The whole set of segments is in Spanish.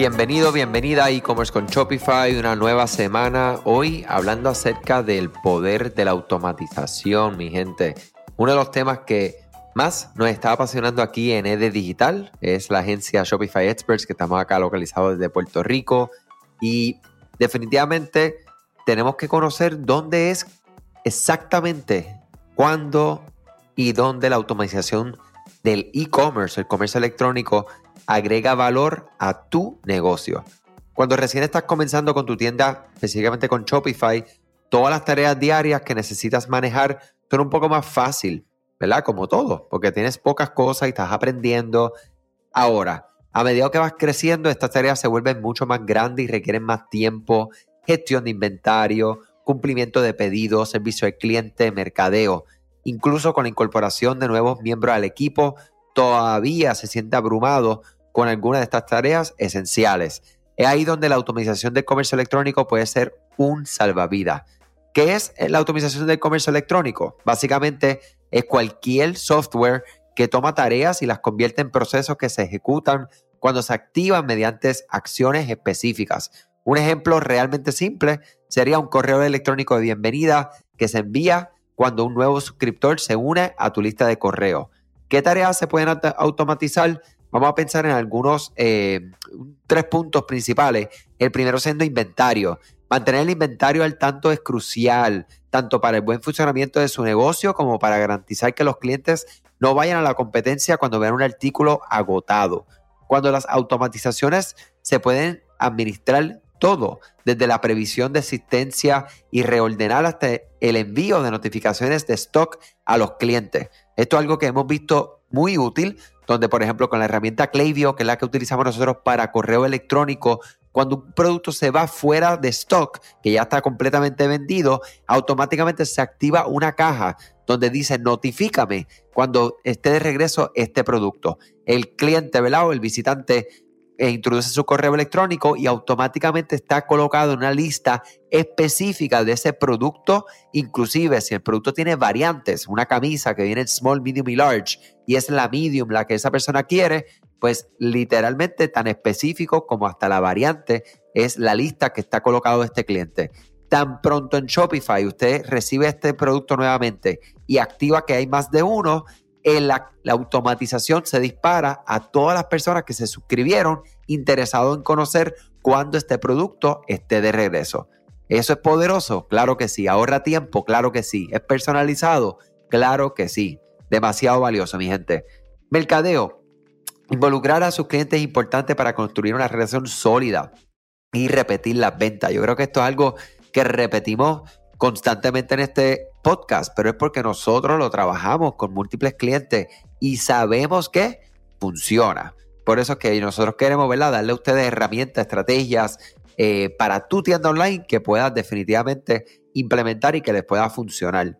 Bienvenido, bienvenida a e-commerce con Shopify, una nueva semana. Hoy hablando acerca del poder de la automatización, mi gente. Uno de los temas que más nos está apasionando aquí en ED Digital es la agencia Shopify Experts, que estamos acá localizados desde Puerto Rico. Y definitivamente tenemos que conocer dónde es exactamente, cuándo y dónde la automatización del e-commerce, el comercio electrónico, agrega valor a tu negocio. Cuando recién estás comenzando con tu tienda, específicamente con Shopify, todas las tareas diarias que necesitas manejar son un poco más fácil, ¿verdad? Como todo, porque tienes pocas cosas y estás aprendiendo. Ahora, a medida que vas creciendo, estas tareas se vuelven mucho más grandes y requieren más tiempo, gestión de inventario, cumplimiento de pedidos, servicio al cliente, mercadeo. Incluso con la incorporación de nuevos miembros al equipo, todavía se siente abrumado con algunas de estas tareas esenciales. Es ahí donde la automatización del comercio electrónico puede ser un salvavidas. ¿Qué es la automatización del comercio electrónico? Básicamente es cualquier software que toma tareas y las convierte en procesos que se ejecutan cuando se activan mediante acciones específicas. Un ejemplo realmente simple sería un correo electrónico de bienvenida que se envía cuando un nuevo suscriptor se une a tu lista de correo. ¿Qué tareas se pueden automatizar? Vamos a pensar en algunos eh, tres puntos principales. El primero siendo inventario. Mantener el inventario al tanto es crucial, tanto para el buen funcionamiento de su negocio como para garantizar que los clientes no vayan a la competencia cuando vean un artículo agotado. Cuando las automatizaciones se pueden administrar todo, desde la previsión de existencia y reordenar hasta el envío de notificaciones de stock a los clientes. Esto es algo que hemos visto muy útil, donde por ejemplo con la herramienta Klaviyo, que es la que utilizamos nosotros para correo electrónico, cuando un producto se va fuera de stock, que ya está completamente vendido, automáticamente se activa una caja donde dice notifícame cuando esté de regreso este producto. El cliente, ¿verdad? El visitante e introduce su correo electrónico y automáticamente está colocado en una lista específica de ese producto. Inclusive si el producto tiene variantes, una camisa que viene en small, medium y large y es la medium la que esa persona quiere, pues literalmente tan específico como hasta la variante es la lista que está colocado este cliente. Tan pronto en Shopify usted recibe este producto nuevamente y activa que hay más de uno, la, automatización se dispara a todas las personas que se suscribieron interesados en conocer cuándo este producto esté de regreso. ¿Eso es poderoso? Claro que sí. ¿Ahorra tiempo? Claro que sí. ¿Es personalizado? Claro que sí. Demasiado valioso, mi gente. Mercadeo. Involucrar a sus clientes es importante para construir una relación sólida y repetir las ventas. Yo creo que esto es algo que repetimos constantemente en este podcast, pero es porque nosotros lo trabajamos con múltiples clientes y sabemos que funciona. Por eso es que nosotros queremos ¿verdad? darle a ustedes herramientas, estrategias eh, para tu tienda online que puedas definitivamente implementar y que les pueda funcionar.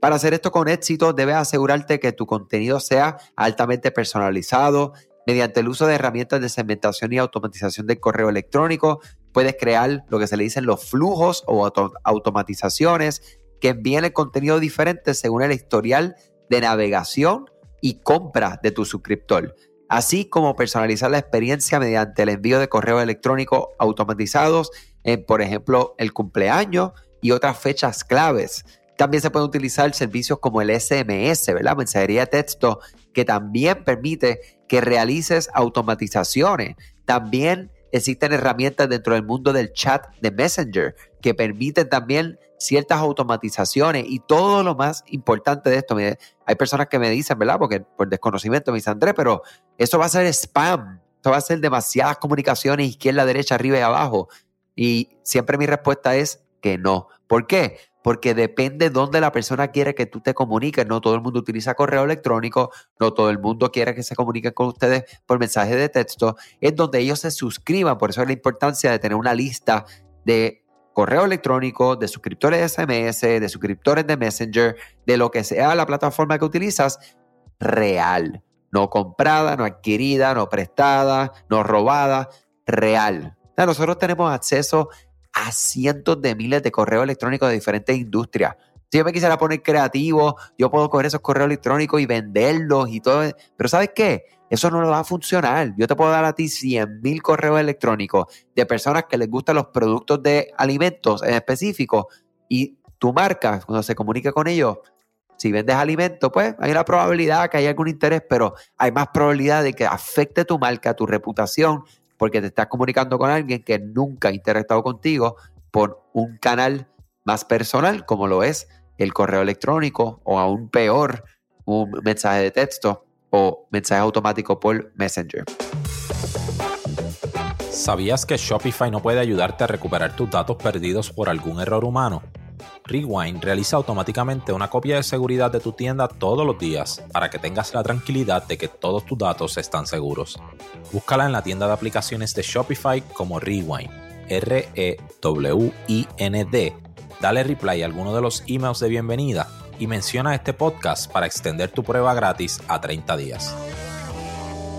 Para hacer esto con éxito, debes asegurarte que tu contenido sea altamente personalizado. Mediante el uso de herramientas de segmentación y automatización del correo electrónico, puedes crear lo que se le dicen los flujos o automatizaciones que envíen el contenido diferente según el historial de navegación y compra de tu suscriptor, así como personalizar la experiencia mediante el envío de correos electrónicos automatizados en, por ejemplo, el cumpleaños y otras fechas claves. También se pueden utilizar servicios como el SMS, ¿verdad? Mensajería de texto, que también permite que realices automatizaciones. También existen herramientas dentro del mundo del chat de Messenger que permiten también ciertas automatizaciones y todo lo más importante de esto. hay personas que me dicen, ¿verdad? Porque por desconocimiento me dicen, Andrés, pero eso va a ser spam. Esto va a ser demasiadas comunicaciones izquierda, derecha, arriba y abajo. Y siempre mi respuesta es que no. ¿Por qué? porque depende dónde la persona quiere que tú te comuniques. No todo el mundo utiliza correo electrónico, no todo el mundo quiere que se comuniquen con ustedes por mensaje de texto. Es donde ellos se suscriban, por eso es la importancia de tener una lista de correo electrónico, de suscriptores de SMS, de suscriptores de Messenger, de lo que sea la plataforma que utilizas, real. No comprada, no adquirida, no prestada, no robada, real. nosotros tenemos acceso a cientos de miles de correos electrónicos de diferentes industrias. Si yo me quisiera poner creativo, yo puedo coger esos correos electrónicos y venderlos y todo. Pero ¿sabes qué? Eso no va a funcionar. Yo te puedo dar a ti 100 mil correos electrónicos de personas que les gustan los productos de alimentos en específico y tu marca, cuando se comunica con ellos, si vendes alimentos, pues hay una probabilidad que haya algún interés, pero hay más probabilidad de que afecte tu marca, tu reputación, porque te estás comunicando con alguien que nunca ha interactuado contigo por un canal más personal, como lo es el correo electrónico o aún peor, un mensaje de texto o mensaje automático por Messenger. ¿Sabías que Shopify no puede ayudarte a recuperar tus datos perdidos por algún error humano? Rewind realiza automáticamente una copia de seguridad de tu tienda todos los días para que tengas la tranquilidad de que todos tus datos están seguros. Búscala en la tienda de aplicaciones de Shopify como Rewind, R-E-W-I-N-D. Dale reply a alguno de los emails de bienvenida y menciona este podcast para extender tu prueba gratis a 30 días.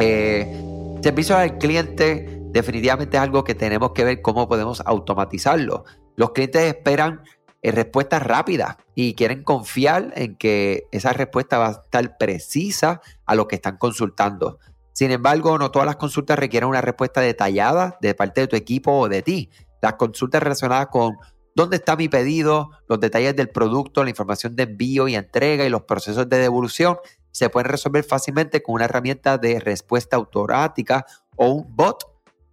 Eh, servicio al cliente definitivamente es algo que tenemos que ver cómo podemos automatizarlo. Los clientes esperan eh, respuestas rápidas y quieren confiar en que esa respuesta va a estar precisa a lo que están consultando. Sin embargo, no todas las consultas requieren una respuesta detallada de parte de tu equipo o de ti. Las consultas relacionadas con dónde está mi pedido, los detalles del producto, la información de envío y entrega y los procesos de devolución se pueden resolver fácilmente con una herramienta de respuesta automática o un bot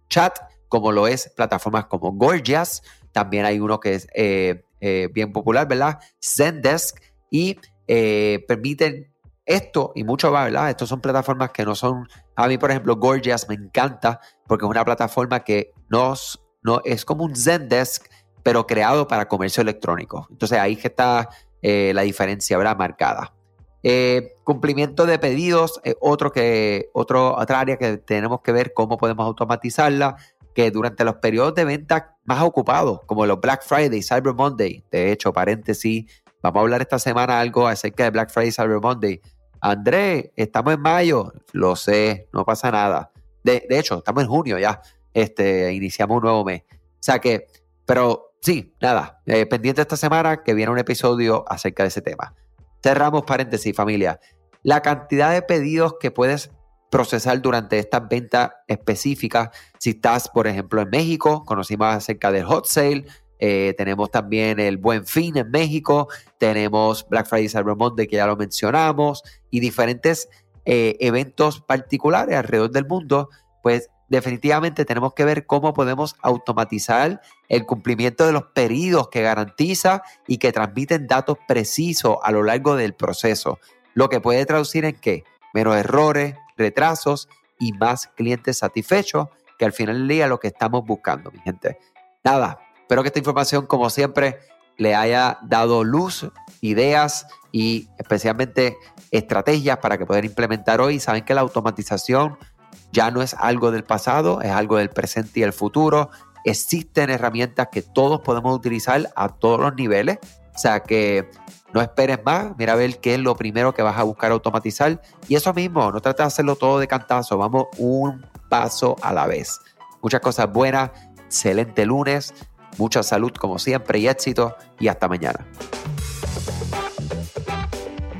chat, como lo es plataformas como Gorgias. También hay uno que es eh, eh, bien popular, ¿verdad? Zendesk y eh, permiten esto y mucho más, ¿verdad? Estos son plataformas que no son, a mí por ejemplo Gorgias me encanta porque es una plataforma que no, es como un Zendesk, pero creado para comercio electrónico. Entonces ahí que está eh, la diferencia, ¿verdad? Marcada. cumplimiento de pedidos, otro que, otro, otra área que tenemos que ver cómo podemos automatizarla que durante los periodos de venta más ocupados, como los Black Friday, Cyber Monday, de hecho, paréntesis, vamos a hablar esta semana algo acerca de Black Friday, Cyber Monday. André, estamos en mayo, lo sé, no pasa nada. De, hecho, estamos en junio ya, este, iniciamos un nuevo mes. O sea que, pero sí, nada, eh, pendiente esta semana que viene un episodio acerca de ese tema. Cerramos paréntesis, familia. La cantidad de pedidos que puedes procesar durante estas ventas específicas. Si estás, por ejemplo, en México, conocimos acerca del hot sale. Eh, tenemos también el Buen Fin en México. Tenemos Black Friday Cyber Monday, que ya lo mencionamos, y diferentes eh, eventos particulares alrededor del mundo. Pues definitivamente tenemos que ver cómo podemos automatizar el cumplimiento de los pedidos que garantiza y que transmiten datos precisos a lo largo del proceso. Lo que puede traducir en qué? Menos errores, retrasos y más clientes satisfechos, que al final del día lo que estamos buscando, mi gente. Nada, espero que esta información, como siempre, le haya dado luz, ideas y especialmente estrategias para que puedan implementar hoy. Saben que la automatización ya no es algo del pasado, es algo del presente y el futuro. Existen herramientas que todos podemos utilizar a todos los niveles. O sea que no esperes más, mira a ver qué es lo primero que vas a buscar automatizar. Y eso mismo, no trates de hacerlo todo de cantazo, vamos un paso a la vez. Muchas cosas buenas, excelente lunes, mucha salud como siempre y éxito y hasta mañana.